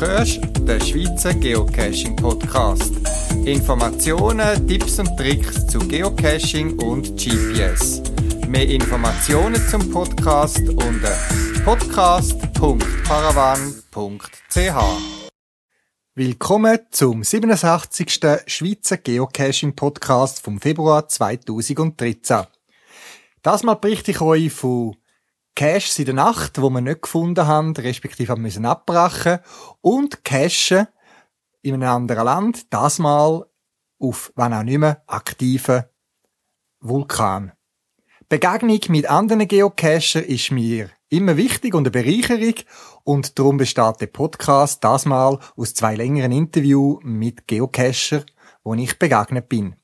hörst den Schweizer Geocaching Podcast. Informationen, Tipps und Tricks zu Geocaching und GPS. Mehr Informationen zum Podcast unter podcast.paravan.ch. Willkommen zum 87. Schweizer Geocaching Podcast vom Februar 2013. Das mal berichte ich euch von Caches in der Nacht, wo wir nicht gefunden haben, respektive haben müssen abbrechen und Cachen in einem anderen Land, das mal auf, wenn auch nicht mehr, aktiven Vulkan. Begegnung mit anderen Geocacher ist mir immer wichtig und eine Bereicherung und darum besteht der Podcast das mal aus zwei längeren Interviews mit Geocacher, wo ich begegnet bin.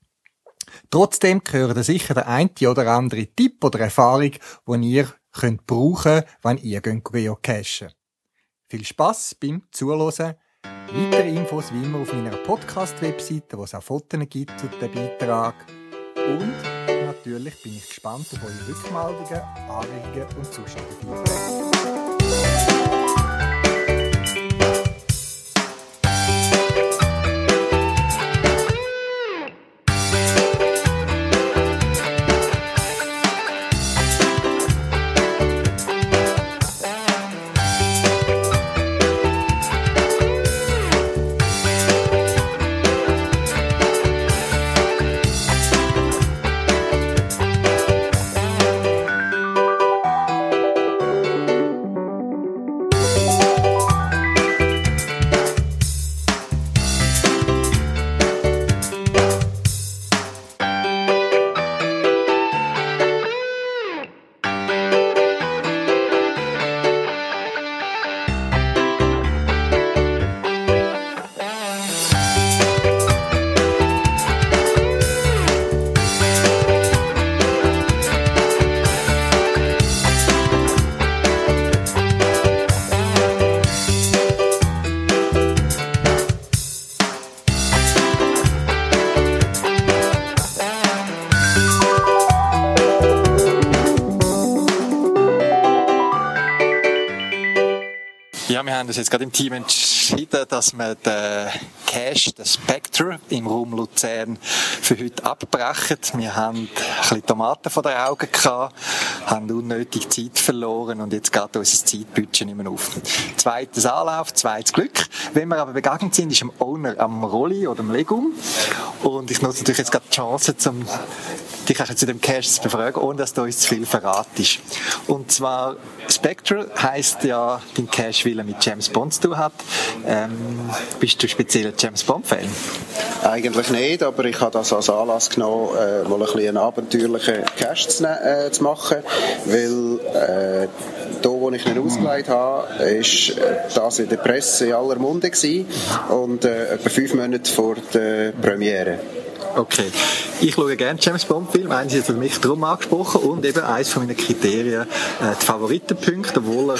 Trotzdem gehören da sicher der eine oder andere Tipp oder Erfahrung, den ihr könnt brauchen, wenn ihr geocachen. Viel Spaß beim Zuhören. Weitere Infos wie immer auf meiner Podcast-Webseite, wo es auch Fotos gibt zu dem Beitrag. Und natürlich bin ich gespannt auf eure Rückmeldungen, Anregungen und sonstige haben uns jetzt gerade im Team entschieden, dass wir den Cache, den Spectre im Raum Luzern für heute abbrechen. Wir haben ein bisschen Tomaten vor den Augen gehabt, haben unnötig Zeit verloren und jetzt geht unser Zeitbudget nicht mehr auf. Zweites Anlauf, zweites Glück. Wenn wir aber begegnet sind, ist am Owner am Rolli oder am Legum. Und ich nutze natürlich jetzt gerade die Chance, um dich zu dem Cache zu befragen, ohne dass du uns zu viel verratest. Und zwar, Spectral heisst ja, dein Cache, weil er mit James Bond zu tun hat. Ähm, bist du speziell James Bond-Fan? Eigentlich nicht, aber ich habe das als Anlass genommen, äh, mal ein bisschen einen abenteuerlichen Cache zu, äh, zu machen, weil äh, da, wo ich ihn ausgelegt habe, ist das in der Presse in aller Munde gewesen und äh, etwa fünf Monate vor der Premiere. Okay. Ich schaue gerne James Bond Filme. Eins ist mich darum angesprochen und eben eins von meinen Kriterien, äh, die Favoritenpunkte, obwohl er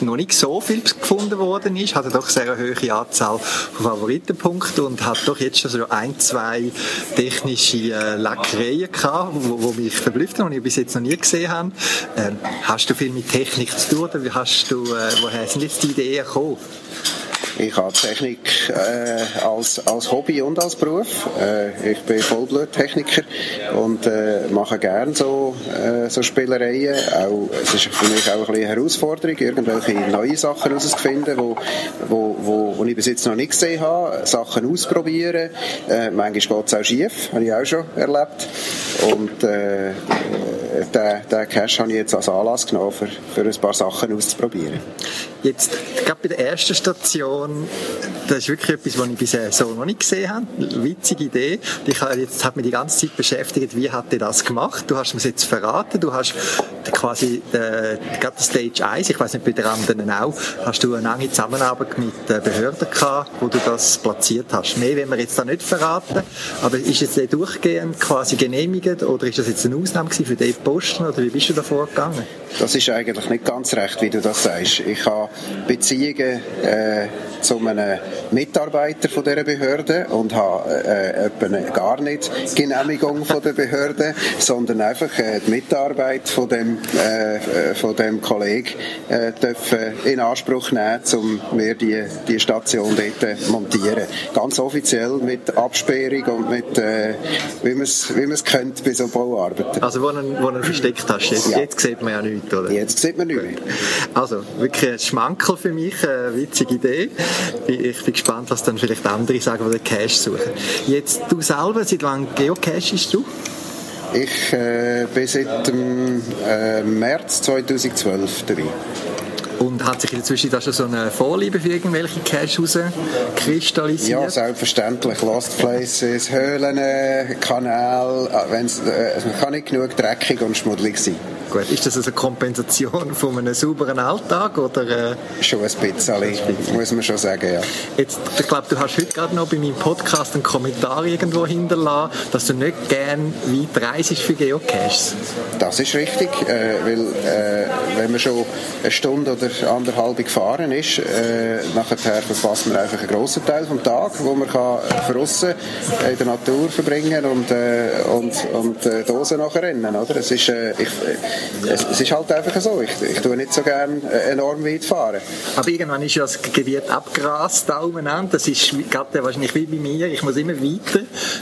noch nicht so viel gefunden worden ist, hat er doch sehr eine hohe Anzahl von Favoritenpunkten und hat doch jetzt schon so ein, zwei technische äh, Leckereien gehabt, wo, wo mich verblüfft haben und ich bis jetzt noch nie gesehen habe. Ähm, hast du viel mit Technik zu tun oder wie hast du, äh, woher sind jetzt die Ideen gekommen? Ich habe Technik äh, als, als Hobby und als Beruf. Äh, ich bin Vollbluttechniker und äh, mache gerne so, äh, so Spielereien. Auch, es ist für mich auch ein eine Herausforderung, irgendwelche neue Sachen herauszufinden, wo, wo, wo, wo ich bis jetzt noch nicht gesehen habe. Sachen ausprobieren. Äh, manchmal geht es auch schief, habe ich auch schon erlebt. Und äh, den, den Cash habe ich jetzt als Anlass genommen, für, für ein paar Sachen auszuprobieren. Jetzt, gerade bei der ersten Station, and das ist wirklich etwas, was ich bisher so noch nicht gesehen habe. Eine witzige Idee. Ich habe, jetzt hat mich die ganze Zeit beschäftigt, wie hat er das gemacht? Du hast mir jetzt verraten, du hast quasi äh, gerade Stage 1, ich weiß nicht bei den anderen auch, hast du eine lange Zusammenarbeit mit Behörden gehabt, wo du das platziert hast. Mehr wenn wir jetzt da nicht verraten, aber ist jetzt der durchgehend quasi genehmigt oder ist das jetzt eine Ausnahme für den Posten oder wie bist du da vorgegangen? Das ist eigentlich nicht ganz recht, wie du das sagst. Ich habe Beziehungen äh, zu einem Mitarbeiter von dieser Behörde und habe äh, äh, gar nicht Genehmigung von der Behörde, sondern einfach äh, die Mitarbeit von dem, äh, von dem Kollegen äh, dürfen in Anspruch nehmen, um mir die, die Station dort montieren. Ganz offiziell mit Absperrung und mit, äh, wie man es wie kennt bei so Bauarbeiten. Also wo du wo ihn versteckt hast, jetzt, ja. jetzt sieht man ja nichts, oder? Jetzt sieht man nichts. Also wirklich ein Schmankel für mich, eine witzige Idee. Ich bin gespannt, was dann vielleicht andere sagen, die den Cache suchen. Jetzt, du selber, seit wann geocachest du? Ich äh, bin seit dem äh, März 2012 dabei. Und hat sich in der Zwischenzeit schon so eine Vorliebe für irgendwelche Caches kristallisiert? Ja, selbstverständlich. Lost Places, Höhlen, Kanäle. Ah, wenn's, äh, man kann nicht genug dreckig und schmuddelig sein. Gut, ist das also eine Kompensation von einem sauberen Alltag? Oder, äh? Schon ein bisschen, muss man schon sagen, ja. Jetzt, ich glaube, du hast heute gerade noch bei meinem Podcast einen Kommentar irgendwo hinterlassen, dass du nicht gerne weit reist für Geocaches. Das ist richtig, äh, weil äh, wenn man schon eine Stunde oder anderthalb gefahren ist, äh, nachher verpasst man einfach einen grossen Teil vom Tag, wo man kann draussen in der Natur verbringen und, äh, und, und äh, Dosen nachher rennen. Oder? Es ist, äh, ich, es, es, ist halt einfach so. Ich, ich tue nicht so gerne äh, enorm weit fahren. Aber irgendwann ist ja das Gebiet abgrast da umeinander. Das ist gerade wahrscheinlich wie bei mir. Ich muss immer weiter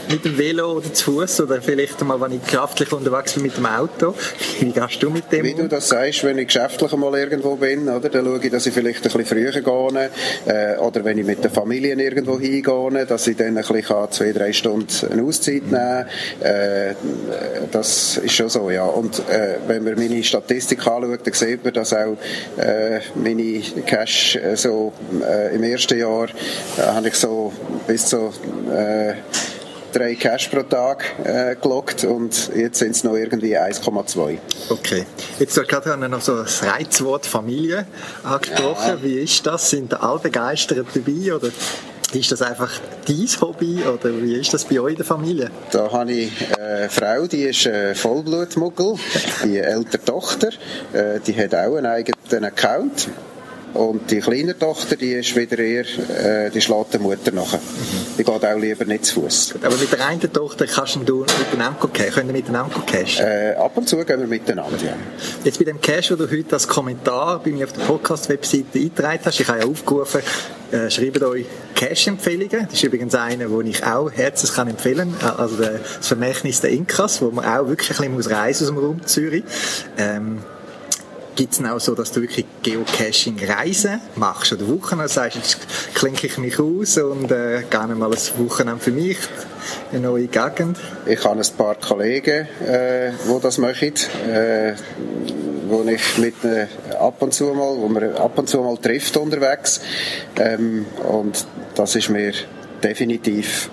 mit dem Velo oder zu Fuß oder vielleicht mal, wenn ich geschäftlich unterwegs bin mit dem Auto. Wie gehst du mit dem? Wie du das sagst, wenn ich geschäftlich mal irgendwo bin, oder, dann schaue ich, dass ich vielleicht ein bisschen früher gehe äh, oder wenn ich mit der Familie irgendwo hingehe, dass ich dann ein bisschen zwei, drei Stunden eine Auszeit nehmen kann. Äh, das ist schon so, ja. Und äh, wenn man meine Statistik anschaut, dann sieht man, dass auch äh, meine Cash äh, so äh, im ersten Jahr äh, habe ich so bis zu äh, drei Cash pro Tag äh, gelockt und jetzt sind es noch irgendwie 1,2. Okay. Jetzt hast du gerade noch so das Reizwort Familie angesprochen. Ja. Wie ist das? Sind alle begeistert dabei oder ist das einfach dein Hobby oder wie ist das bei euch in der Familie? Da habe ich eine Frau, die ist äh, Vollblutmuggel, die ältere Tochter, äh, die hat auch einen eigenen Account. Und die kleine Tochter, die ist wieder eher, äh, die schlägt der Mutter nach. Die geht auch lieber nicht zu Fuß. Aber mit der einen Tochter kannst du miteinander cachen, können miteinander cachen? Äh, ab und zu gehen wir miteinander, ja. Jetzt bei dem Cache, wo du heute als Kommentar bei mir auf der Podcast-Webseite eingetragen hast, ich habe ja aufgerufen, äh, schreibt euch Cash-Empfehlungen. Das ist übrigens einer, den ich auch herzlich kann empfehlen kann. Also das Vermächtnis der Inkas, wo man auch wirklich ein bisschen reisen aus dem Raum Zürich. Ähm, Gibt es auch so, dass du wirklich Geocaching-Reisen machst oder Wochen und sagst, jetzt klinke ich mich aus und äh, gehe mal ein Wochenende für mich in eine neue Gegend? Ich habe ein paar Kollegen, äh, die das machen. Äh, wo ich mit äh, ab und zu mal, wo man ab und zu mal trifft unterwegs. Ähm, und das ist mir definitiv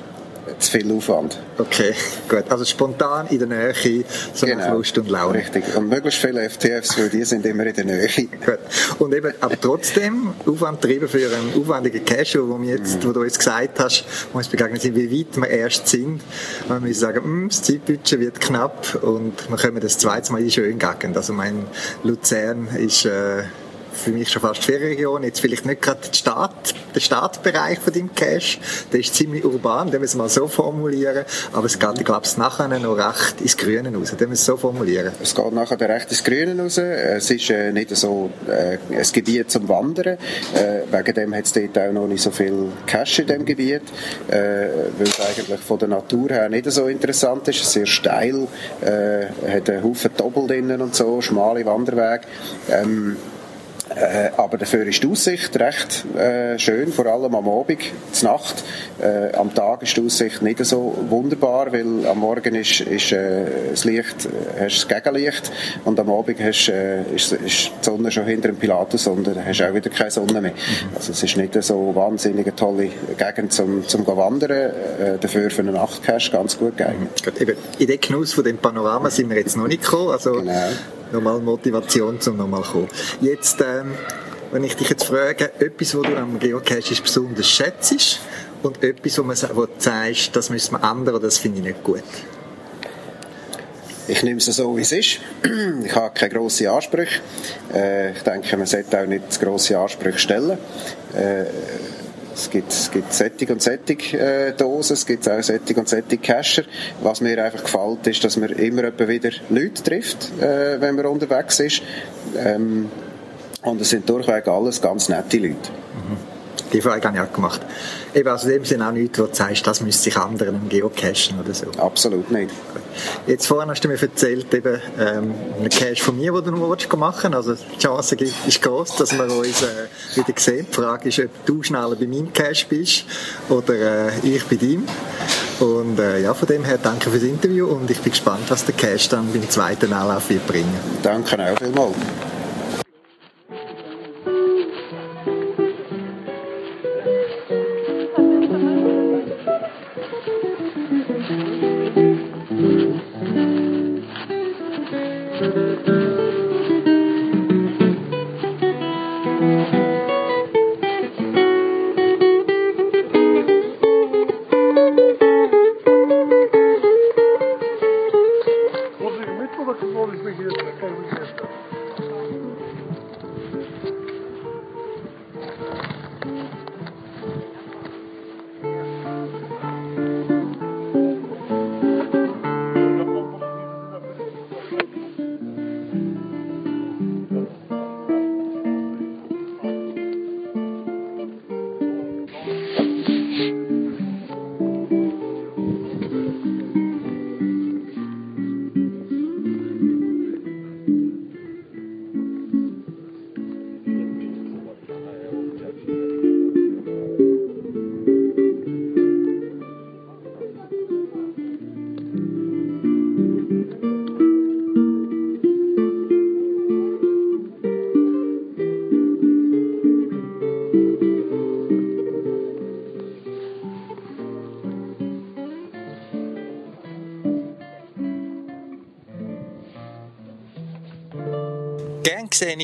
zu viel Aufwand. Okay, gut. Also spontan in der Nähe, so genau. Lust und Laune. Richtig. Und möglichst viele FTFs, weil die sind immer in der Nähe. Gut. Und eben, aber trotzdem, Aufwand treiben für einen aufwendigen Casual, wo, jetzt, mm. wo du jetzt gesagt hast, wo uns begegnet sind, wie weit wir erst sind. Man muss sagen, mm, das Zeitbudget wird knapp und wir kommen das zweite Mal in die schöne Gegend. Also mein Luzern ist, äh, für mich schon fast Ferienregion. Jetzt vielleicht nicht gerade Staat, der Startbereich von dem Cache. Der ist ziemlich urban, den müssen wir so formulieren. Aber es geht, ich glaube, es nachher noch recht ins Grüne raus. Den müssen wir so formulieren. Es geht nachher recht ins Grüne raus. Es ist äh, nicht so äh, ein Gebiet zum Wandern. Äh, wegen dem hat es dort auch noch nicht so viel Cache in dem Gebiet. Äh, weil es eigentlich von der Natur her nicht so interessant ist. Es ist sehr steil, äh, hat einen Haufen Doppel drinnen und so, schmale Wanderwege. Ähm, äh, aber dafür ist die Aussicht recht äh, schön, vor allem am Abend, zur Nacht. Äh, am Tag ist die Aussicht nicht so wunderbar, weil am Morgen ist, ist äh, das Licht, äh, hast das Gegenlicht und am Abend hast, äh, ist, ist die Sonne schon hinter dem Pilatus und dann hast du auch wieder keine Sonne mehr. Mhm. Also es ist nicht so wahnsinnig tolle Gegend zum, zum Wandern, dafür für eine Nachtcache ganz gut geeignet. Eben, in den Genuss von dem Panorama sind wir jetzt noch nicht gekommen, also genau nochmal Motivation, um nochmal zu kommen. Jetzt, ähm, wenn ich dich jetzt frage, etwas, was du am Geocache besonders schätzt und etwas, wo, man, wo du sagst, das müssen wir ändern, das finde ich nicht gut. Ich nehme es so, wie es ist. Ich habe keine grossen Ansprüche. Äh, ich denke, man sollte auch nicht grosse Ansprüche stellen. Es gibt, es gibt Sättig und Sättig äh, Dosen, es gibt auch Sättig und Sättig Cacher. Was mir einfach gefällt, ist, dass man immer wieder Leute trifft, äh, wenn man unterwegs ist. Ähm, und es sind durchweg alles ganz nette Leute. Mhm. Die Frage habe ich auch gemacht. Eben, also in dem Sinne auch nichts, wo du sagst, das müsste sich anderen im Geocachen oder so. Absolut nicht. Jetzt vorhin hast du mir erzählt, eben, ähm, einen Cache von mir, den du noch machen Also die Chance gibt, ist groß, dass wir uns äh, wieder sehen. Die Frage ist, ob du schneller bei meinem Cache bist oder äh, ich bei deinem. Und äh, ja, von dem her danke fürs Interview und ich bin gespannt, was der Cache dann beim zweiten Anlauf wird bringen. Danke auch vielmals.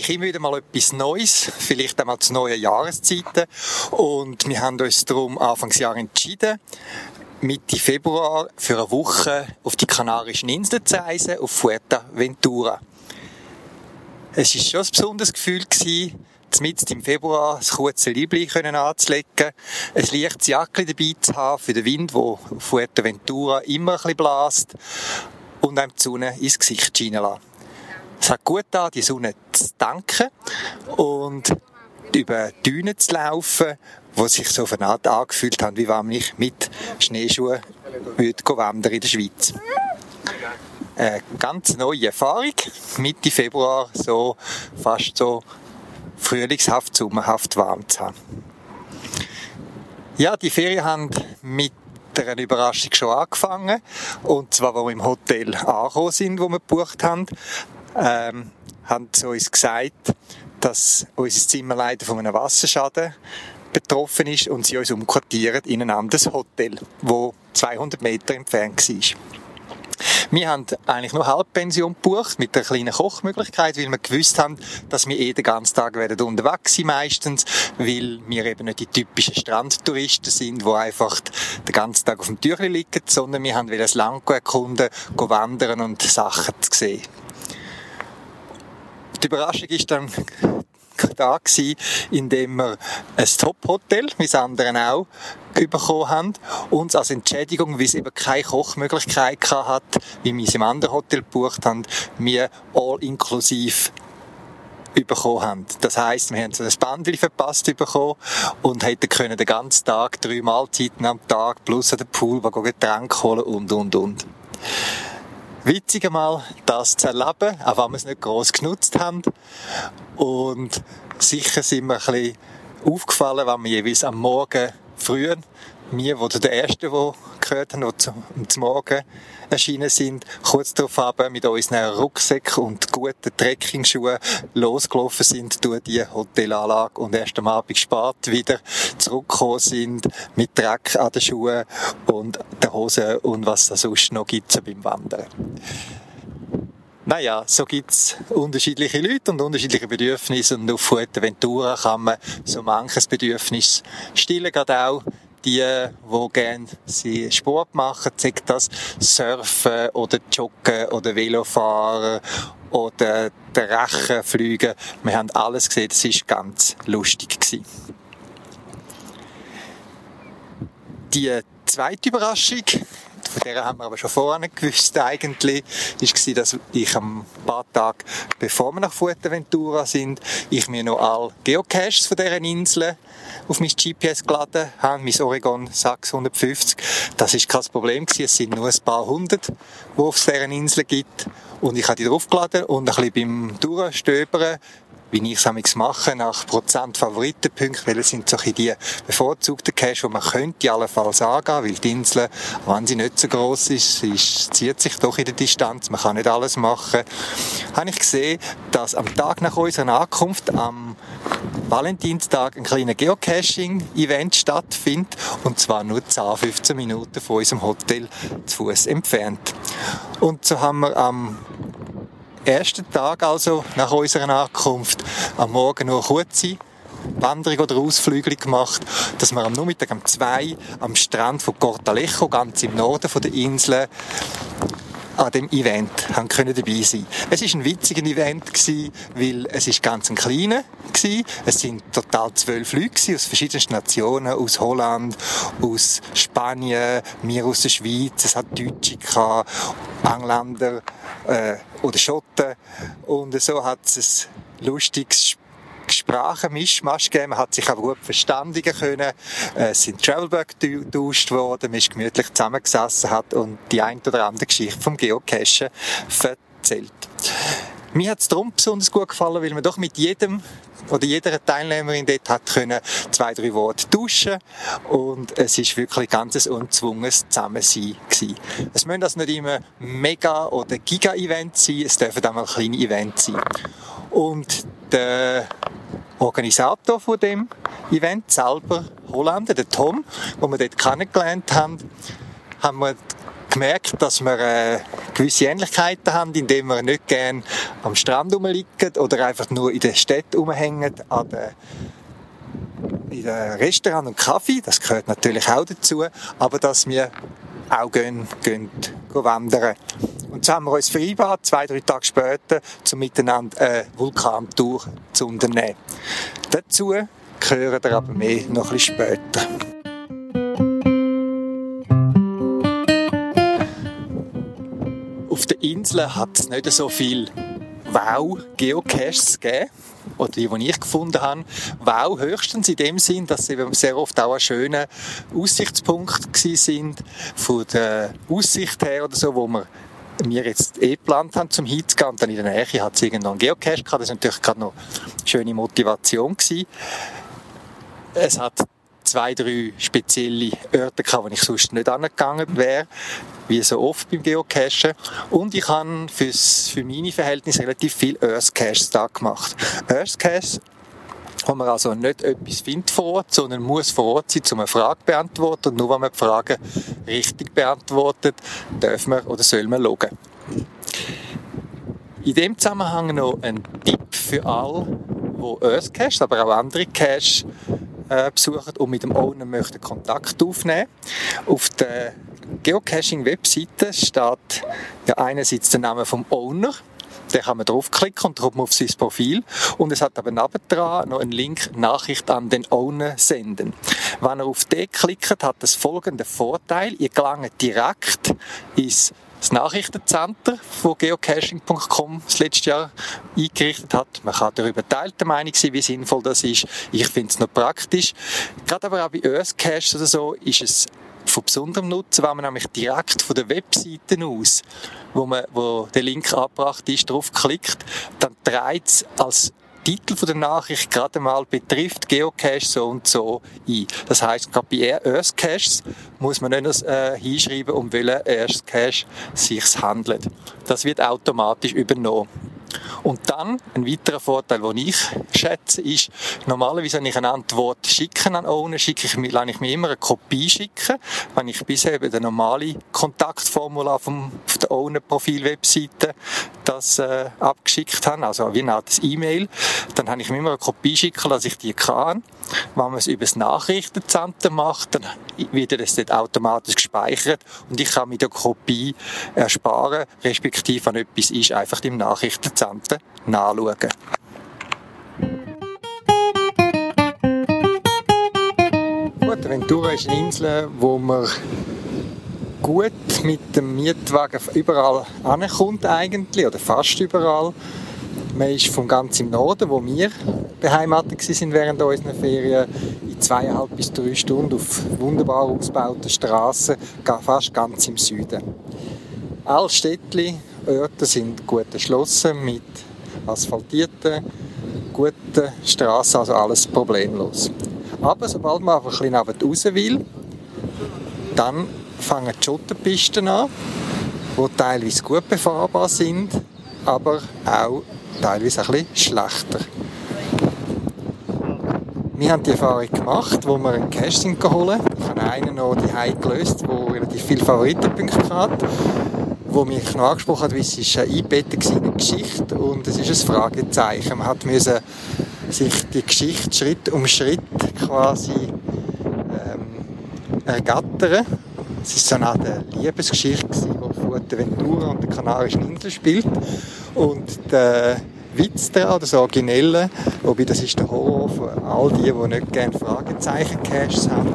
sehe ich immer wieder mal etwas Neues, vielleicht einmal zu neuen Jahreszeiten. Und wir haben uns darum Anfangsjahr entschieden, Mitte Februar für eine Woche auf die Kanarischen Inseln zu reisen, auf Fuerteventura. Es war schon ein besonderes Gefühl, gewesen, mitten im Februar das kurze Liebling anzulegen, ein leichtes Jacke dabei zu haben für den Wind, der auf Fuerteventura immer ein bisschen bläst und einem die Sonne ins Gesicht scheinen lassen. Es hat gut da die Sonne zu danken und über Dünen zu laufen, wo sich so von Art angefühlt haben, wie wenn ich mit Schneeschuhen würde wandern in der Schweiz. Eine ganz neue Erfahrung, Mitte Februar so fast so frühlingshaft, sommerhaft warm zu haben. Ja, die Ferien haben mit einer Überraschung schon angefangen. Und zwar, wo wir im Hotel angekommen sind, wo wir gebucht haben ähm, haben sie uns gesagt, dass unser Zimmer leider von einem Wasserschaden betroffen ist und sie uns umquartieren in ein anderes Hotel, wo 200 Meter entfernt war. Wir haben eigentlich nur Halbpension gebucht, mit einer kleinen Kochmöglichkeit, weil wir gewusst haben, dass wir eh den ganzen Tag werden unterwegs sein meistens, weil wir eben nicht die typischen Strandtouristen sind, die einfach den ganzen Tag auf dem Türchen liegen, sondern wir haben das Land erkunden, wandern und Sachen zu sehen. Die Überraschung ist dann da gewesen, indem wir ein Top-Hotel, wie das anderen auch, bekommen haben. Uns als Entschädigung, weil es eben keine Kochmöglichkeit hat, wie wir es im anderen Hotel gebucht haben, wir all inklusiv bekommen haben. Das heisst, wir haben so ein Bandel verpasst bekommen und hätten können den ganzen Tag drei Mahlzeiten am Tag plus an den Pool, Getränke holen und, und, und witzig einmal, das zu erleben, auch wenn wir es nicht gross genutzt haben. Und sicher sind wir ein bisschen aufgefallen, wenn wir jeweils am Morgen früh, wir, wo der Erste, der gehört haben, die zum, zum Morgen erschienen sind, kurz darauf haben, mit unseren Rucksäcken und guten Trekkingschuhen losgelaufen sind durch die Hotelanlage und erst am Abend spät wieder zurückgekommen sind mit Dreck an den Schuhen und der Hose und was es sonst noch gibt beim Wandern. Naja, so gibt's unterschiedliche Leute und unterschiedliche Bedürfnisse und auf Fuerteventura kann man so manches Bedürfnis stillen, gerade auch die, die gerne Sport machen, sei das Surfen oder Joggen oder Velofahren oder der Rechen fliegen. Wir haben alles gesehen, das war ganz lustig. Gewesen. Die zweite Überraschung, von der haben wir aber schon vorher gewusst eigentlich, war, dass ich am paar Tage, bevor wir nach Fuerteventura sind, ich mir noch alle Geocaches von dieser Insel auf mein GPS geladen habe, mein Oregon 650. Das ist kein Problem gewesen. Es sind nur ein paar hundert, die auf dieser Insel gibt. Und ich habe die draufgeladen und ein bisschen beim Durchstöbern wie ich es mache, nach Prozent Favoritenpunkte, weil es sind so die bevorzugten Cash, die man könnte allenfalls angehen, weil die Insel, wenn sie nicht so gross ist, sie zieht sich doch in der Distanz, man kann nicht alles machen, habe ich gesehen, dass am Tag nach unserer Ankunft, am Valentinstag, ein kleiner Geocaching-Event stattfindet, und zwar nur 10, 15 Minuten von unserem Hotel zu Fuß entfernt. Und so haben wir am ersten Tag also nach unserer Ankunft. Am Morgen noch kurze Wanderung oder Ausflüge gemacht, dass wir am Nachmittag um zwei am Strand von Cortalejo, ganz im Norden von der Insel, an dem Event haben können dabei sein. Es ist ein witziger Event gewesen, weil es ist ganz ein kleiner gewesen. Es sind total zwölf Leute aus verschiedensten Nationen, aus Holland, aus Spanien, mir aus der Schweiz, es hat Deutsche gehabt, Engländer äh, oder Schotten und so hat es ein lustiges Sprachenmischmasch gegeben. Man hat sich auch gut verständigen können. Äh, es sind Travelbug getauscht worden. Man ist gemütlich zusammengesessen hat und die ein oder andere Geschichte vom Geocachen erzählt. Mir hat es darum besonders gut gefallen, weil man doch mit jedem oder jeder Teilnehmerin dort hat können zwei, drei Worte tauschen und es ist wirklich ganz ein unzwungenes Zusammensein gewesen. Es müssen also nicht immer Mega- oder Giga-Events sein, es dürfen auch mal kleine Events sein. Und der Organisator von dem Event selber, Holländer, der Tom, wo wir dort kennengelernt haben, haben wir gemerkt, dass wir äh, gewisse Ähnlichkeiten haben, indem wir nicht gern am Strand rumliegen oder einfach nur in der Stadt rumhängen, an der in den Restaurant und Kaffee, das gehört natürlich auch dazu, aber dass wir auch gehen, gehen, gehen wandern. Und so haben wir uns vereinbart, zwei, drei Tage später, zum miteinander eine Vulkantour zu unternehmen. Dazu gehören wir aber mehr noch ein bisschen später. Auf der Insel hat es nicht so viel Wow-Geocaches gegeben oder die, die ich gefunden habe, wow, höchstens in dem Sinn, dass sie sehr oft auch ein schöner Aussichtspunkt sind von der Aussicht her oder so, wo man wir jetzt eh geplant haben, zum hinzugehen und dann in der Nähe hat es irgendwo einen Geocache gehabt. Das war natürlich gerade noch eine schöne Motivation. Gewesen. Es hat zwei, drei spezielle Orte gehabt, wo ich sonst nicht angegangen wäre, wie so oft beim Geocachen. Und ich habe fürs, für meine Verhältnisse relativ viel Earth Caches da gemacht. Earth Caches wo man also nicht etwas findet vor Ort, sondern muss vor Ort sein, um eine Frage zu beantworten. Und nur wenn man die Frage richtig beantwortet, darf man oder soll man loggen. In dem Zusammenhang noch ein Tipp für alle, die Earth Cache, aber auch andere Cache äh, besuchen und mit dem Owner möchten Kontakt aufnehmen. Auf der Geocaching-Webseite steht ja einerseits der Name vom Owner, den kann man draufklicken und kommt auf sein Profil. Und es hat aber nebendran noch einen Link Nachricht an den Owner senden. Wenn er auf den klickt, hat das folgende Vorteil. Ihr gelangt direkt ins das Nachrichtencenter von geocaching.com das letzte Jahr eingerichtet hat. Man kann darüber teilte Meinung sein, wie sinnvoll das ist. Ich finde es noch praktisch. Gerade aber auch bei Earth Cache oder so ist es von besonderem Nutzen, wenn man nämlich direkt von der Webseite aus, wo, man, wo der Link abgebracht ist, draufklickt, dann dreht es als Titel der Nachricht gerade mal betrifft Geocache so und so ein. Das heißt, gerade bei Earth Caches muss man nicht äh, hinschreiben, um welchen Earth Cache sich handelt. Das wird automatisch übernommen. Und dann, ein weiterer Vorteil, den ich schätze, ist, normalerweise, wenn ich eine Antwort schicke an Owner, schicke ich, lasse ich mir immer eine Kopie schicken. Wenn ich bisher über den normale Kontaktformular vom, auf der Owner-Profil-Webseite das äh, abgeschickt habe, also wie eine Art E-Mail, dann habe ich mir immer eine Kopie schicken, dass ich die kann. Wenn man es über das Nachrichtencenter macht, dann wird das dort automatisch gespeichert und ich kann mir die Kopie ersparen, respektive wenn etwas ist, einfach im Nachrichtencenter nachschauen. Gut, Fuerteventura ist eine Insel, wo man gut mit dem Mietwagen überall ankommt eigentlich, oder fast überall. Man ist vom ganz im Norden, wo wir beheimatet sind während unserer Ferien, in zweieinhalb bis drei Stunden auf wunderbar ausgebauten Straßen, fast ganz im Süden. Alle Städtchen, Orte sind gut erschlossen mit asphaltierten, guten Straßen, also alles problemlos. Aber sobald man einfach ein bisschen raus will, dann fangen die Schotterpisten an, die teilweise gut befahrbar sind, aber auch teilweise ein bisschen schlechter. Wir haben die Erfahrung gemacht, wo wir einen Cash geholt. Ich habe einen noch die gelöst, der relativ viele Favoritenpunkte hat, wo mich noch angesprochen hat, wie es ist eingebettet in eine Geschichte und es ist ein Fragezeichen. Man müssen sich die Geschichte Schritt um Schritt quasi ähm, ergattern es ist so eine Art Liebesgeschichte, die Fuerteventura und der Kanarischen Insel spielt. Und der Witz daran, das Originelle, wobei das ist der Horror für all die, die nicht gerne Fragezeichen-Caches haben,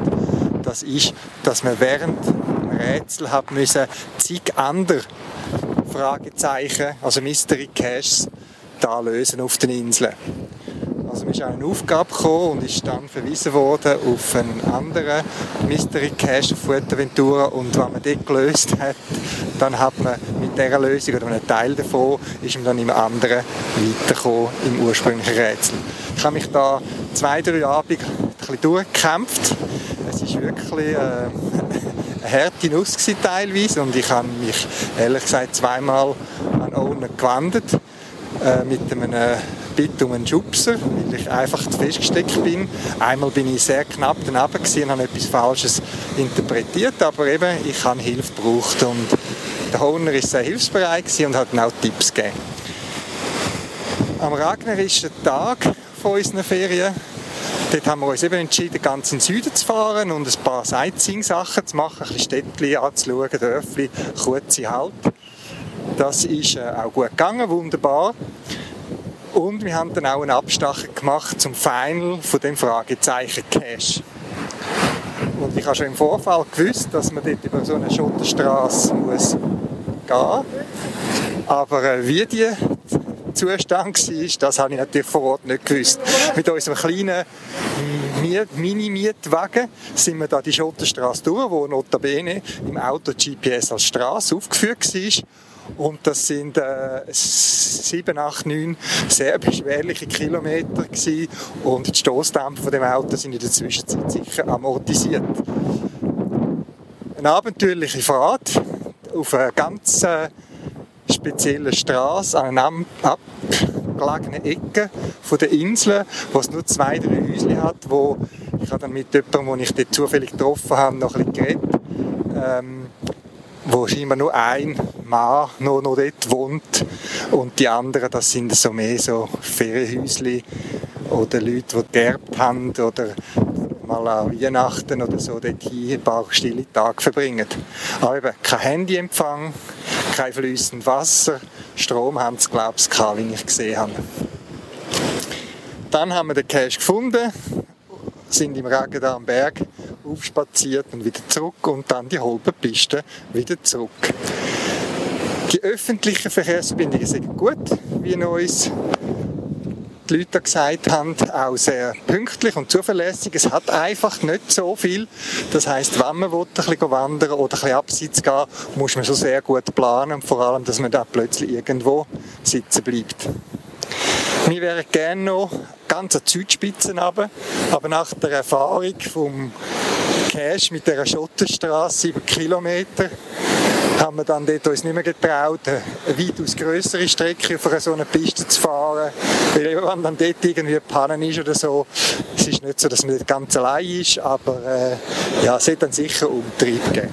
das ist, dass man während Rätsel hat müssen zig andere Fragezeichen, also Mystery Caches, da lösen auf den Inseln. Also man ist an eine Aufgabe gekommen und ist dann verwiesen worden auf einen anderen Mystery Cache auf Fuerteventura und wenn man den gelöst hat, dann hat man mit dieser Lösung oder einem Teil davon ist man dann im anderen weitergekommen im ursprünglichen Rätsel. Ich habe mich da zwei, drei Abende ein bisschen durchgekämpft. Es ist wirklich äh, harte Nuss gewesen, teilweise und ich habe mich ehrlich gesagt zweimal an Owner gewendet äh, mit einem Bitte um einen Schubser, weil ich einfach zu festgesteckt bin. Einmal bin ich sehr knapp daneben und habe etwas Falsches interpretiert, aber eben, ich habe Hilfe gebraucht und der Horner ist sehr hilfsbereit und hat mir auch Tipps gegeben. Am regnerischen Tag von unseren Ferien Dort haben wir uns eben entschieden, den Süden zu fahren und ein paar Sightseeing-Sachen zu machen, ein bisschen Städtchen anzuschauen, Dörfli, kurze Halt. Das ist äh, auch gut gegangen, wunderbar. Und wir haben dann auch einen Abstecher gemacht zum Final von dem Fragezeichen Cash. Und ich habe schon im Vorfall gewusst, dass man dort über so eine Schotterstraße muss gehen. Aber äh, wie die Zustand war, das habe ich natürlich vor Ort nicht gewusst. Mit unserem kleinen Mini-Mietwagen sind wir da die Schotterstraße durch, wo notabene im Auto GPS als Straße aufgeführt war. Und das sind äh, sieben, acht, neun sehr beschwerliche Kilometer gewesen. Und die Stoßdämpfer von dem Auto sind in der Zwischenzeit sicher amortisiert. Eine abenteuerliche Fahrt auf einer ganz äh, speziellen Straße an einer abgelegenen Ecke von der Insel, wo es nur zwei, drei Häuschen hat, wo ich habe dann mit jemandem, den ich dort zufällig getroffen habe, noch ein bisschen geredet. Ähm, wo scheinbar nur ein Mann noch, noch dort wohnt und die anderen, das sind so mehr so Ferienhäusli oder Leute, die geerbt haben oder mal an Weihnachten oder so dort hier ein paar stille Tage verbringen. Aber eben kein Handyempfang, kein fließendes Wasser, Strom haben sie, glaube ich, wie ich gesehen habe. Dann haben wir den Cache gefunden, sind im Regen da am Berg aufspaziert und wieder zurück und dann die Holperpiste wieder zurück. Die öffentlichen Verkehrsverbindungen sind gut, wie uns die Leute gesagt haben, auch sehr pünktlich und zuverlässig. Es hat einfach nicht so viel. Das heißt, wenn man ein bisschen wandern oder ein bisschen abseits gehen, muss man schon sehr gut planen und vor allem, dass man da plötzlich irgendwo sitzen bleibt. Wir wären gerne noch ganz an die Südspitze runter, aber nach der Erfahrung vom Cash mit dieser Schotterstraße über Kilometer haben wir dann dort uns nicht mehr getraut, eine weitaus größere Strecke auf so einer Piste zu fahren. Weil wenn dann dort irgendwie Pannen ist oder so, es ist nicht so, dass man dort ganz allein ist, aber äh, ja, es wird dann sicher Umtrieb geben.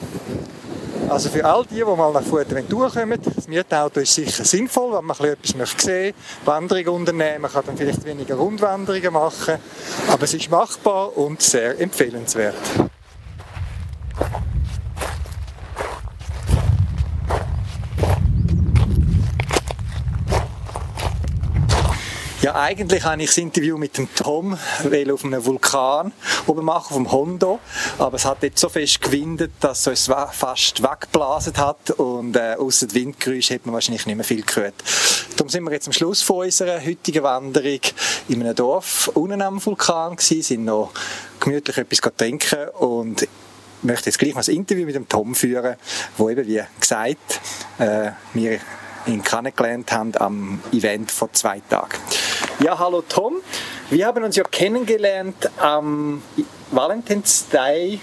Also für all die, die mal nach Fuerteventura kommen, das Mietauto ist sicher sinnvoll, wenn man etwas möchte sehen Wanderungen unternehmen, man kann dann vielleicht weniger Rundwanderungen machen, aber es ist machbar und sehr empfehlenswert. Eigentlich habe ich das Interview mit dem Tom auf einem Vulkan oben machen, auf dem Hondo. Aber es hat jetzt so fest gewindet, dass es uns fast weggeblasen hat und äh, außer Windgeräusch hat man wahrscheinlich nicht mehr viel gehört. Darum sind wir jetzt am Schluss von unserer heutigen Wanderung in einem Dorf unten am Vulkan gewesen, sind noch gemütlich etwas trinken und möchte jetzt gleich mal ein Interview mit dem Tom führen, wo eben, wie gesagt, äh, wir ihn kennengelernt haben am Event vor zwei Tagen. Ja, hallo Tom. Wir haben uns ja kennengelernt am Valentine's Day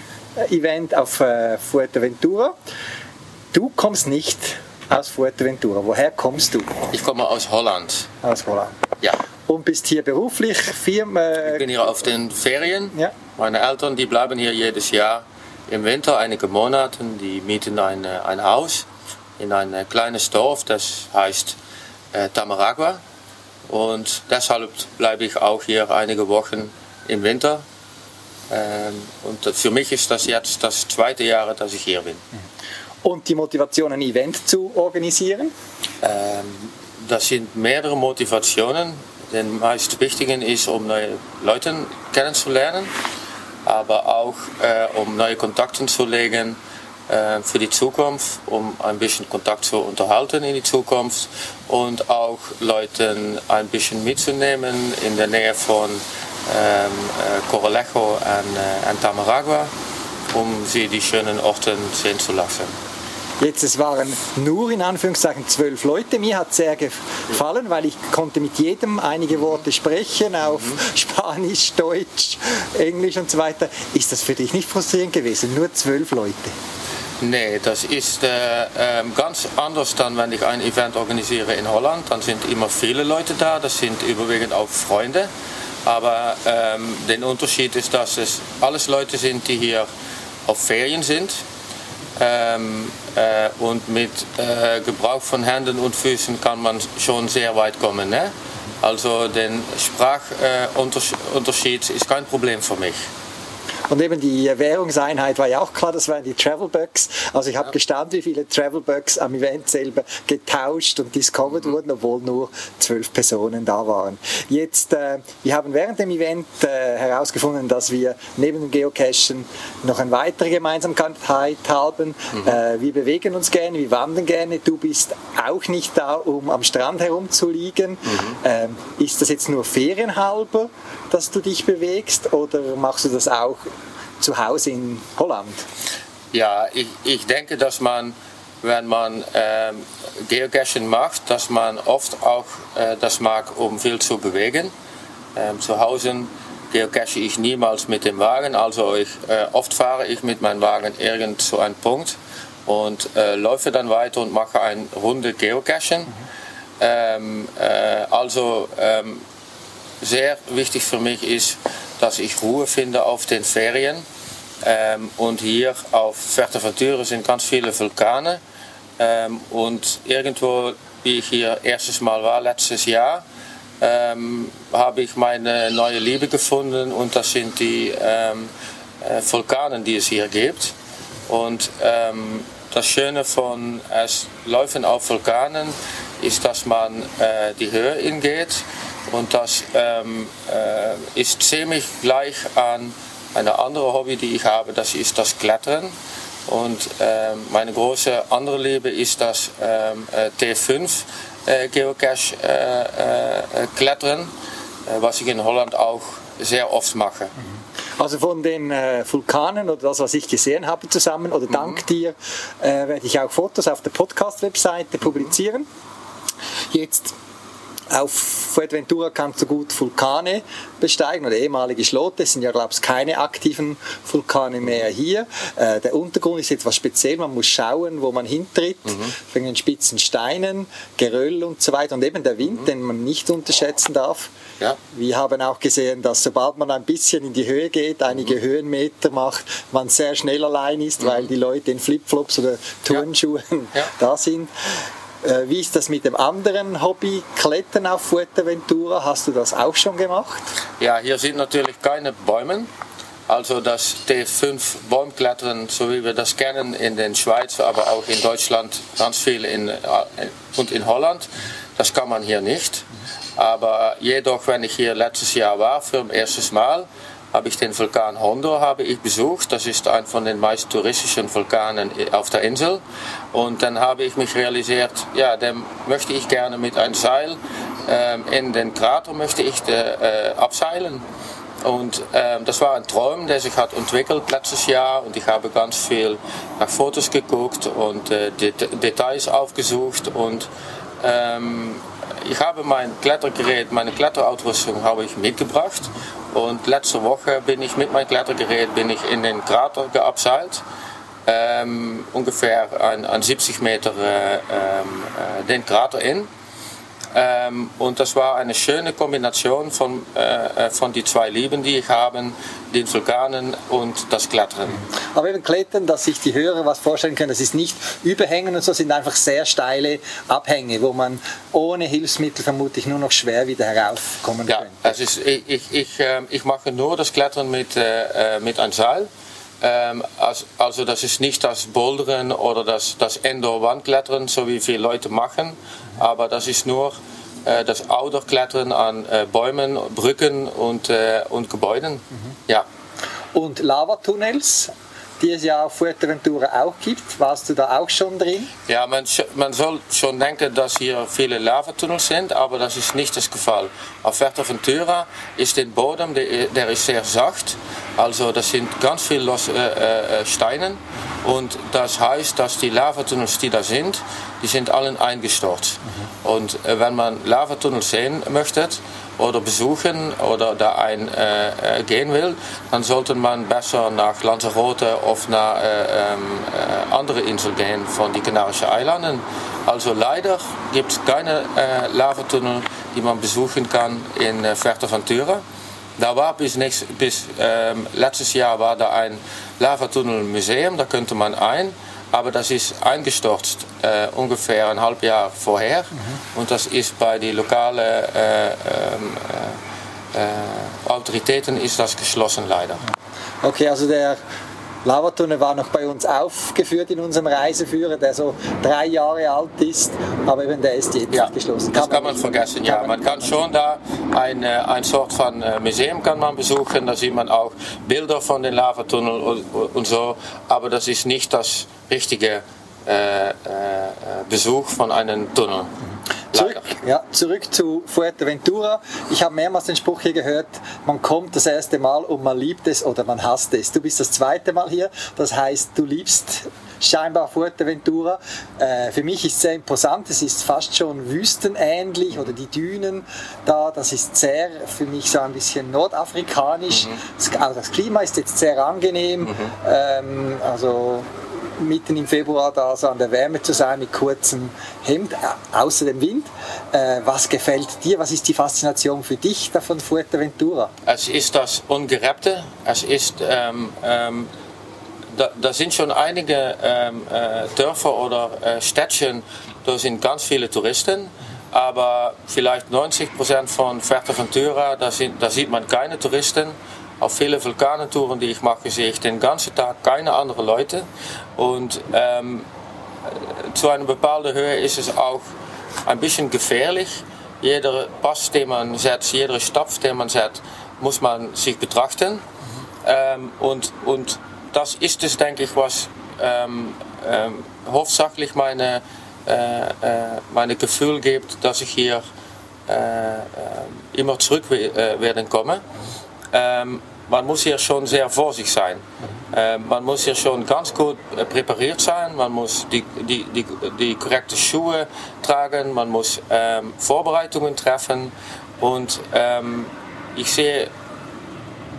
Event auf äh, Fuerteventura. Du kommst nicht aus Fuerteventura. Woher kommst du? Ich komme aus Holland. Aus Holland. Ja. Und bist hier beruflich Firma? Ich bin hier auf den Ferien. Ja. Meine Eltern, die bleiben hier jedes Jahr im Winter einige Monate. Die mieten ein, ein Haus in ein kleines Dorf, das heißt äh, Tamaragua. Und deshalb bleibe ich auch hier einige Wochen im Winter. Ähm, und für mich ist das jetzt das zweite Jahr, dass ich hier bin. Und die Motivation, ein Event zu organisieren? Ähm, das sind mehrere Motivationen. Den meist wichtigen ist, um neue Leute kennenzulernen, aber auch äh, um neue Kontakte zu legen äh, für die Zukunft, um ein bisschen Kontakt zu unterhalten in die Zukunft und auch Leute ein bisschen mitzunehmen in der Nähe von ähm, äh, Coralejo und, äh, und Tamaragua, um sie die schönen Orte sehen zu lassen. Jetzt, es waren nur in Anführungszeichen zwölf Leute. Mir hat es sehr gefallen, weil ich konnte mit jedem einige Worte sprechen, auf mhm. Spanisch, Deutsch, Englisch und so weiter. Ist das für dich nicht frustrierend gewesen? Nur zwölf Leute? Nee, das ist äh, äh, ganz anders dann, wenn ich ein Event organisiere in Holland. Dann sind immer viele Leute da, das sind überwiegend auch Freunde. Aber ähm, der Unterschied ist, dass es alles Leute sind, die hier auf Ferien sind. Ähm, äh, und mit äh, Gebrauch von Händen und Füßen kann man schon sehr weit kommen. Ne? Also der Sprachunterschied ist kein Problem für mich. Und eben die Währungseinheit war ja auch klar, das waren die Travelbugs. Also ich habe ja. gestaunt, wie viele Travelbugs am Event selber getauscht und discovered mhm. wurden, obwohl nur zwölf Personen da waren. Jetzt, äh, wir haben während dem Event äh, herausgefunden, dass wir neben dem Geocachen noch eine weitere Gemeinsamkeit haben. Mhm. Äh, wir bewegen uns gerne, wir wandern gerne. Du bist auch nicht da, um am Strand herumzuliegen. Mhm. Ähm, ist das jetzt nur ferienhalber, dass du dich bewegst oder machst du das auch zu Hause in Holland? Ja, ich, ich denke, dass man, wenn man ähm, Geocaching macht, dass man oft auch äh, das mag, um viel zu bewegen. Ähm, zu Hause geocache ich niemals mit dem Wagen, also ich, äh, oft fahre ich mit meinem Wagen irgend zu einem Punkt und äh, läufe dann weiter und mache eine Runde Geocachen. Mhm. Ähm, äh, also ähm, sehr wichtig für mich ist, dass ich Ruhe finde auf den Ferien. Ähm, und hier auf Fuerteventura sind ganz viele Vulkane. Ähm, und irgendwo, wie ich hier erstes Mal war, letztes Jahr, ähm, habe ich meine neue Liebe gefunden. Und das sind die ähm, äh, Vulkanen, die es hier gibt. Und ähm, das Schöne von es Läufen auf Vulkanen ist, dass man äh, die Höhe ingeht und das ähm, äh, ist ziemlich gleich an eine andere Hobby, die ich habe, das ist das Klettern. Und ähm, meine große andere Liebe ist das ähm, äh, T5 äh, Geocache äh, äh, Klettern, äh, was ich in Holland auch sehr oft mache. Mhm. Also von den äh, Vulkanen oder das, was ich gesehen habe zusammen oder dank mhm. dir, äh, werde ich auch Fotos auf der Podcast-Webseite publizieren. Mhm. Jetzt auf Fuerteventura kannst du gut Vulkane besteigen oder ehemalige Schlote. Es sind ja, glaube ich, keine aktiven Vulkane mehr hier. Äh, der Untergrund ist etwas speziell. Man muss schauen, wo man hintritt. Mhm. Wegen den spitzen Steinen, Geröll und so weiter. Und eben der Wind, mhm. den man nicht unterschätzen darf. Ja. Wir haben auch gesehen, dass sobald man ein bisschen in die Höhe geht, einige mhm. Höhenmeter macht, man sehr schnell allein ist, mhm. weil die Leute in Flipflops oder Turnschuhen ja. Ja. da sind. Äh, wie ist das mit dem anderen Hobby, Klettern auf Fuerteventura? Hast du das auch schon gemacht? Ja, hier sind natürlich keine Bäume. Also das T5 Baumklettern, so wie wir das kennen in der Schweiz, aber auch in Deutschland, ganz viel in, äh, und in Holland, das kann man hier nicht. Aber jedoch, wenn ich hier letztes Jahr war, für das erste Mal, habe ich den Vulkan Hondo habe ich besucht. Das ist ein von den meist touristischen Vulkanen auf der Insel. Und dann habe ich mich realisiert, ja, dann möchte ich gerne mit einem Seil äh, in den Krater möchte ich äh, abseilen. Und ähm, das war ein Traum, der sich hat entwickelt letztes Jahr und ich habe ganz viel nach Fotos geguckt und äh, Det Details aufgesucht und ähm, ich habe mein Klettergerät, meine Kletterausrüstung habe ich mitgebracht und letzte Woche bin ich mit meinem Klettergerät bin ich in den Krater geabseilt. Ähm, ungefähr an, an 70 Meter äh, ähm, äh, den Krater in. Ähm, und das war eine schöne Kombination von, äh, äh, von die zwei Lieben, die ich habe, den Vulkanen und das Klettern. Aber eben Klettern, dass sich die Hörer was vorstellen können, das ist nicht Überhängen und so, sind einfach sehr steile Abhänge, wo man ohne Hilfsmittel vermutlich nur noch schwer wieder heraufkommen ja. Also ist, ich, ich, ich, äh, ich mache nur das Klettern mit, äh, äh mit einem Seil. Ähm, also das ist nicht das Bouldern oder das, das Indoor-Wandklettern, so wie viele Leute machen, aber das ist nur äh, das Outdoor-Klettern an äh, Bäumen, Brücken und, äh, und Gebäuden. Mhm. Ja. Und Lavatunnels, die es ja auf Fuerteventura auch gibt. Warst du da auch schon drin? Ja, man, man soll schon denken, dass hier viele Lavatunnels sind, aber das ist nicht das Fall. Auf Fuerteventura ist der Boden, der, der ist sehr sacht, also das sind ganz viele Los, äh, äh, Steine und das heißt, dass die Lavatunnels, die da sind, die sind allen eingestürzt. Mhm. Und äh, wenn man Lavatunnels sehen möchte, oder besuchen oder da ein äh, äh, gehen will, dann sollte man besser nach Lanzarote oder nach äh, ähm, äh, andere Inseln gehen von den Kanarischen Eilanden. Also leider gibt es keine äh, Lavatunnel, die man besuchen kann in äh, Fuerteventura. Da war bis, nächst, bis ähm, letztes Jahr war da ein Lavatunnelmuseum, da könnte man ein aber das ist eingestürzt äh, ungefähr ein halbes Jahr vorher mhm. und das ist bei den lokalen äh, ähm, äh, äh, Autoritäten ist das geschlossen leider. Okay, also der Lavatunnel war noch bei uns aufgeführt in unserem Reiseführer, der so drei Jahre alt ist, aber eben der ist jetzt ja, geschlossen. Kann das kann man vergessen, ja. Man kann schon da eine, ein Sort von äh, Museum kann man besuchen, da sieht man auch Bilder von den Lavatunnel und, und so, aber das ist nicht das richtige äh, äh, Besuch von einem Tunnel. Zurück, ja, zurück zu Fuerteventura. Ich habe mehrmals den Spruch hier gehört, man kommt das erste Mal und man liebt es oder man hasst es. Du bist das zweite Mal hier, das heißt, du liebst scheinbar Fuerteventura. Äh, für mich ist es sehr imposant, es ist fast schon wüstenähnlich oder die Dünen da, das ist sehr für mich so ein bisschen nordafrikanisch. Mhm. Das, also das Klima ist jetzt sehr angenehm, mhm. ähm, also mitten im Februar da so an der Wärme zu sein mit kurzem Hemd, außer dem Wind. Äh, was gefällt dir? Was ist die Faszination für dich davon Fuerteventura? Es ist das Ungereppte. Es ist, ähm, ähm, da, da, sind schon einige ähm, äh, Dörfer oder äh, Städtchen, da sind ganz viele Touristen. Aber vielleicht 90 Prozent von Fuerteventura, da, sind, da sieht man keine Touristen. Auf viele Vulkanentouren, die ich mache, sehe ich den ganzen Tag keine anderen Leute. Und ähm, zu einer bepaalden Höhe ist es auch ein bisschen gefährlich. Jeder Pass, den man setzt, jeder Stapf, den man setzt, muss man sich betrachten. Ähm, und, und das ist es, denke ich, was ähm, hauptsächlich meine, äh, äh, meine Gefühl gibt, dass ich hier äh, immer zurück äh, werden komme ähm, man muss hier schon sehr vorsichtig sein. Ähm, man muss hier schon ganz gut äh, präpariert sein, man muss die, die, die, die korrekten Schuhe tragen, man muss ähm, Vorbereitungen treffen und ähm, ich sehe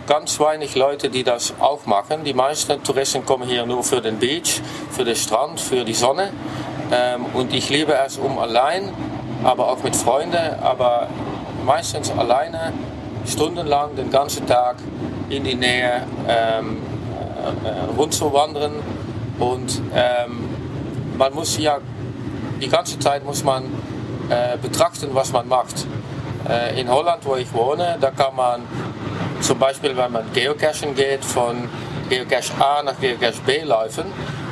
ganz wenig Leute, die das auch machen. Die meisten Touristen kommen hier nur für den Beach, für den Strand, für die Sonne. Ähm, und ich liebe es um allein, aber auch mit Freunden, aber meistens alleine stundenlang den ganzen Tag in die Nähe ähm, äh, äh, rund zu wandern. Und ähm, man muss ja die ganze Zeit muss man äh, betrachten, was man macht. Äh, in Holland, wo ich wohne, da kann man zum Beispiel, wenn man geocachen geht, von Geocache A nach Geocache B laufen.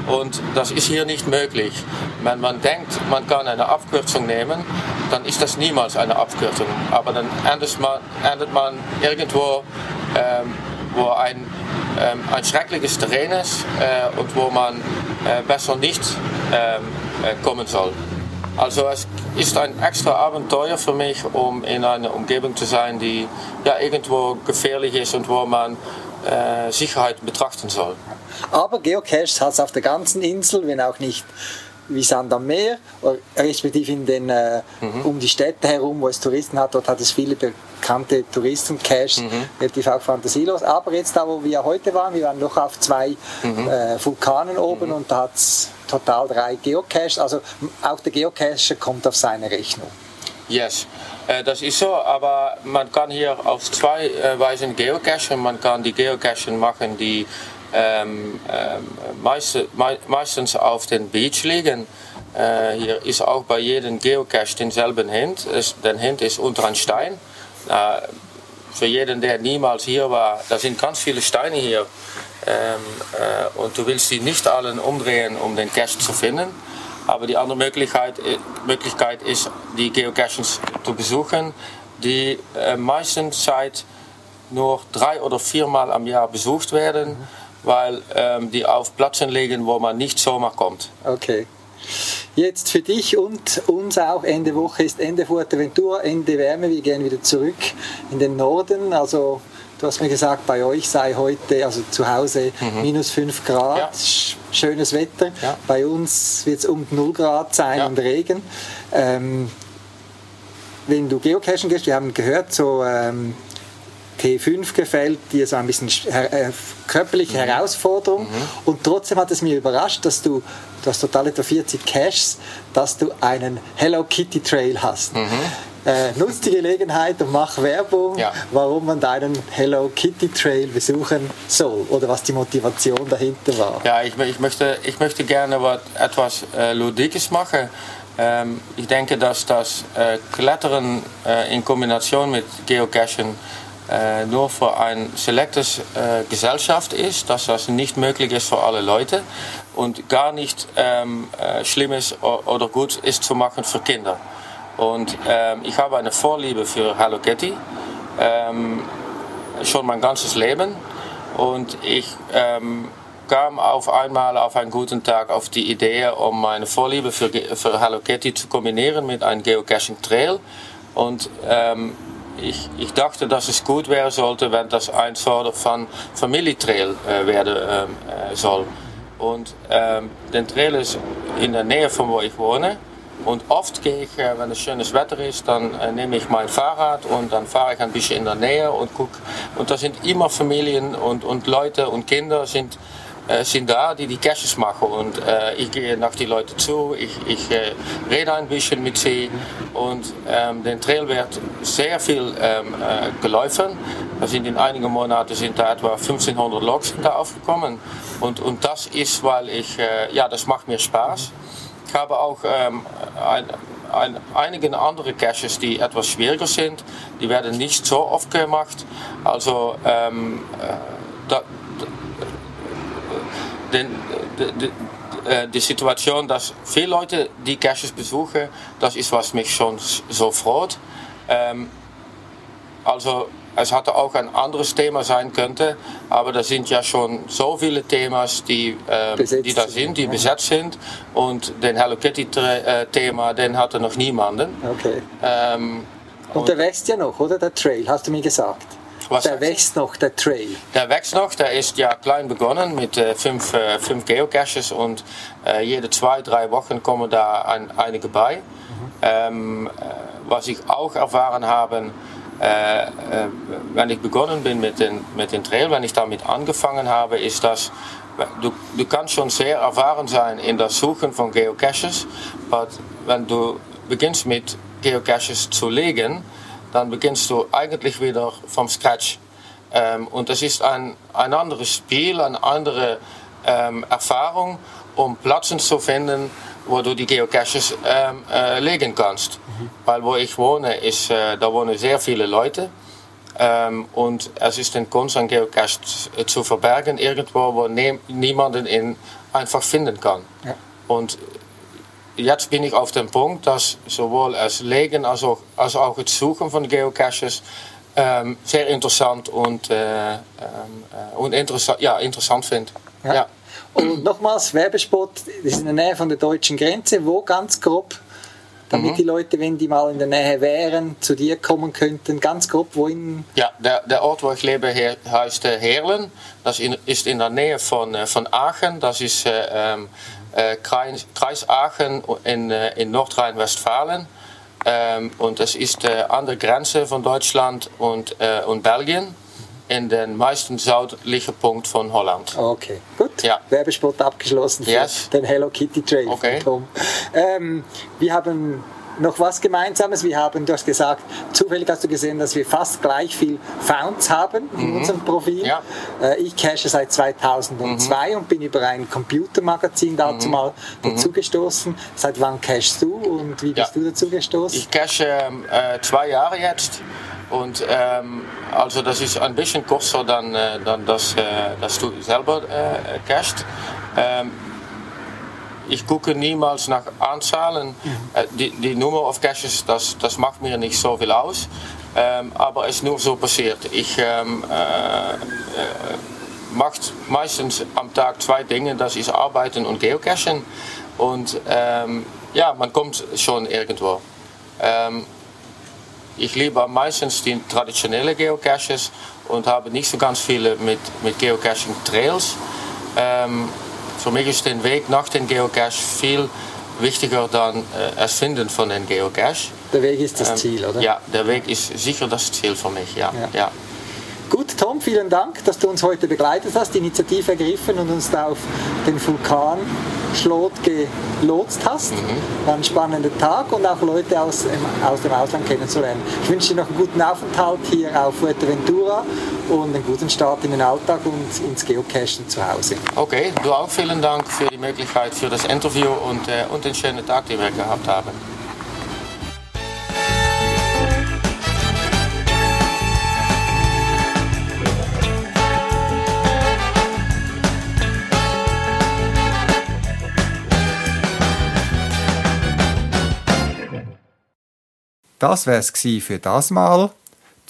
Und das ist hier nicht möglich. Wenn man denkt, man kann eine Abkürzung nehmen, dann ist das niemals eine Abkürzung. Aber dann endet man, endet man irgendwo, ähm, wo ein, ähm, ein schreckliches Terrain ist äh, und wo man äh, besser nicht ähm, äh, kommen soll. Also es ist ein extra Abenteuer für mich, um in einer Umgebung zu sein, die ja irgendwo gefährlich ist und wo man äh, Sicherheit betrachten soll. Aber Geocaches hat es auf der ganzen Insel, wenn auch nicht wie Sand am Meer, respektive in den, äh, mhm. um die Städte herum, wo es Touristen hat, dort hat es viele bekannte Touristen-Caches, mhm. relativ auch fantasielos. Aber jetzt da, wo wir heute waren, wir waren noch auf zwei mhm. äh, Vulkanen oben mhm. und da hat es total drei Geocaches, also auch der Geocacher kommt auf seine Rechnung. Yes. Äh, das ist so, aber man kann hier auf zwei äh, Weisen geocachen. Man kann die Geocachen machen, die ähm, ähm, meist, meistens auf den Beach liegen. Äh, hier ist auch bei jedem Geocache denselben Hint. Der Hint ist unter einem Stein. Für jeden, der niemals hier war, da sind ganz viele Steine hier. Ähm, äh, und du willst die nicht allen umdrehen, um den Cache zu finden. Aber die andere Möglichkeit, äh, Möglichkeit ist, die Geocaches zu besuchen, die äh, meistens Zeit nur drei oder viermal am Jahr besucht werden. Weil ähm, die auf Plätzen liegen, wo man nicht so mal kommt. Okay. Jetzt für dich und uns auch Ende Woche ist Ende Fuerteventura, Ende Wärme. Wir gehen wieder zurück in den Norden. Also du hast mir gesagt, bei euch sei heute, also zu Hause, mhm. minus 5 Grad, ja. schönes Wetter. Ja. Bei uns wird es um 0 Grad sein ja. und Regen. Ähm, wenn du geocachen gehst, wir haben gehört, so ähm, T5 gefällt, dir so ein bisschen äh, körperliche mhm. Herausforderung. Mhm. Und trotzdem hat es mich überrascht, dass du, du hast total etwa 40 Caches, dass du einen Hello Kitty Trail hast. Mhm. Äh, nutz die Gelegenheit und mach Werbung, ja. warum man deinen Hello Kitty Trail besuchen soll oder was die Motivation dahinter war. Ja, ich, ich möchte, ich möchte gerne was, etwas äh, Ludikes machen. Ähm, ich denke, dass das äh, Klettern äh, in Kombination mit Geocachen äh, nur für eine selekte äh, Gesellschaft ist, dass das nicht möglich ist für alle Leute und gar nicht ähm, äh, schlimm ist oder gut ist zu machen für Kinder. Und ähm, ich habe eine Vorliebe für Hello Kitty, ähm, schon mein ganzes Leben. Und ich ähm, kam auf einmal auf einen guten Tag auf die Idee, um meine Vorliebe für, für Hello Kitty zu kombinieren mit einem Geocaching Trail. Und ich, ich dachte, dass es gut wäre sollte, wenn das ein Sort von Familientrail äh, werden ähm, äh, soll. Und ähm, der Trail ist in der Nähe von wo ich wohne. Und oft gehe ich, äh, wenn es schönes Wetter ist, dann äh, nehme ich mein Fahrrad und dann fahre ich ein bisschen in der Nähe und gucke. Und da sind immer Familien und, und Leute und Kinder sind sind da, die die Caches machen. Und äh, ich gehe nach die Leute zu, ich, ich äh, rede ein bisschen mit sie und ähm, den Trail wird sehr viel ähm, äh, gelaufen. Da sind in einigen Monaten sind da etwa 1500 Logs da aufgekommen. Und, und das ist, weil ich, ja, das macht mir Spaß. Ich habe auch ähm, ein, ein, einige andere Caches, die etwas schwieriger sind. Die werden nicht so oft gemacht. Also äh, da, den, de, de, äh, die Situation, dass viele Leute die Caches besuchen, das ist, was mich schon so freut. Ähm, also es hatte auch ein anderes Thema sein könnte, aber da sind ja schon so viele Themen, die, äh, die da sind, die besetzt sind. Und den Hello Kitty äh, den hatte noch niemanden. Okay. Ähm, und, und der wächst ja noch, oder? Der Trail, hast du mir gesagt. Was der wächst noch, der Trail. Der wächst noch, der ist ja klein begonnen mit äh, fünf, äh, fünf Geocaches und äh, jede zwei, drei Wochen kommen da ein, einige bei. Mhm. Ähm, äh, was ich auch erfahren habe, äh, äh, wenn ich begonnen bin mit den, mit den Trail, wenn ich damit angefangen habe, ist, dass du, du kannst schon sehr erfahren sein in das Suchen von Geocaches, aber wenn du beginnst mit Geocaches zu legen, dann beginnst du eigentlich wieder vom Scratch. Ähm, und das ist ein, ein anderes Spiel, eine andere ähm, Erfahrung, um Plätze zu finden, wo du die Geocaches ähm, äh, legen kannst. Mhm. Weil wo ich wohne, ist, äh, da wohnen sehr viele Leute. Ähm, und es ist ein Kunst, ein Geocache zu verbergen, irgendwo, wo ne niemanden ihn einfach finden kann. Ja. Und jetzt bin ich auf dem Punkt, dass sowohl das Legen als auch, als auch het Suchen von Geocaches ähm, sehr interessant und, äh, ähm, äh, und interessa ja, interessant finde. Ja. ja. Und nochmals, Werbespot, das ist in der Nähe von der deutschen Grenze. Wo ganz grob? Damit mhm. die Leute, wenn die mal in der Nähe wären, zu dir kommen könnten. Ganz grob, wohin? Ja, der, der Ort, wo ich lebe, heißt äh, Heerlen. Das ist in der Nähe von, von Aachen. Das ist äh, ähm, äh, Kreis, Kreis Aachen in, äh, in Nordrhein-Westfalen. Ähm, und es ist äh, an der Grenze von Deutschland und, und Belgien in den meisten südlichen Punkt von Holland. Okay, gut. Ja. Werbespot abgeschlossen für yes. den Hello Kitty Trail okay. Ähm, wir haben noch was Gemeinsames. Wir haben, du hast gesagt, zufällig hast du gesehen, dass wir fast gleich viel Founds haben in mhm. unserem Profil. Ja. Äh, ich cache seit 2002 mhm. und bin über ein Computermagazin dazu mhm. mal mhm. dazu gestoßen. Seit wann cachest du und wie bist ja. du dazu gestoßen? Ich cache äh, zwei Jahre jetzt. Und ähm, also das ist ein bisschen kürzer dann, äh, dann das, äh, das du selber äh, cachst. Ähm, ich gucke niemals nach Anzahlen. Mhm. Die, die Nummer of Caches, das, das macht mir nicht so viel aus. Ähm, aber es ist nur so passiert. Ich ähm, äh, äh, mache meistens am Tag zwei Dinge, das ist Arbeiten und Geocachen. Und ähm, ja, man kommt schon irgendwo. Ähm, ich liebe meistens die traditionellen Geocaches und habe nicht so ganz viele mit, mit Geocaching Trails. Ähm, für mich ist der Weg nach dem Geocache viel wichtiger dan äh, das Finden von den Geocache. Der Weg ist das ähm, Ziel, oder? Ja, der Weg ist sicher das Ziel für mich, ja. ja. ja. Gut, Tom, vielen Dank, dass du uns heute begleitet hast, die Initiative ergriffen und uns da auf den Vulkan Schlot gelotst hast. Mhm. War ein spannender Tag und auch Leute aus, aus dem Ausland kennenzulernen. Ich wünsche dir noch einen guten Aufenthalt hier auf Fuerteventura und einen guten Start in den Alltag und ins Geocachen zu Hause. Okay, du auch vielen Dank für die Möglichkeit für das Interview und, äh, und den schönen Tag, den wir gehabt haben. Das wär's für das Mal.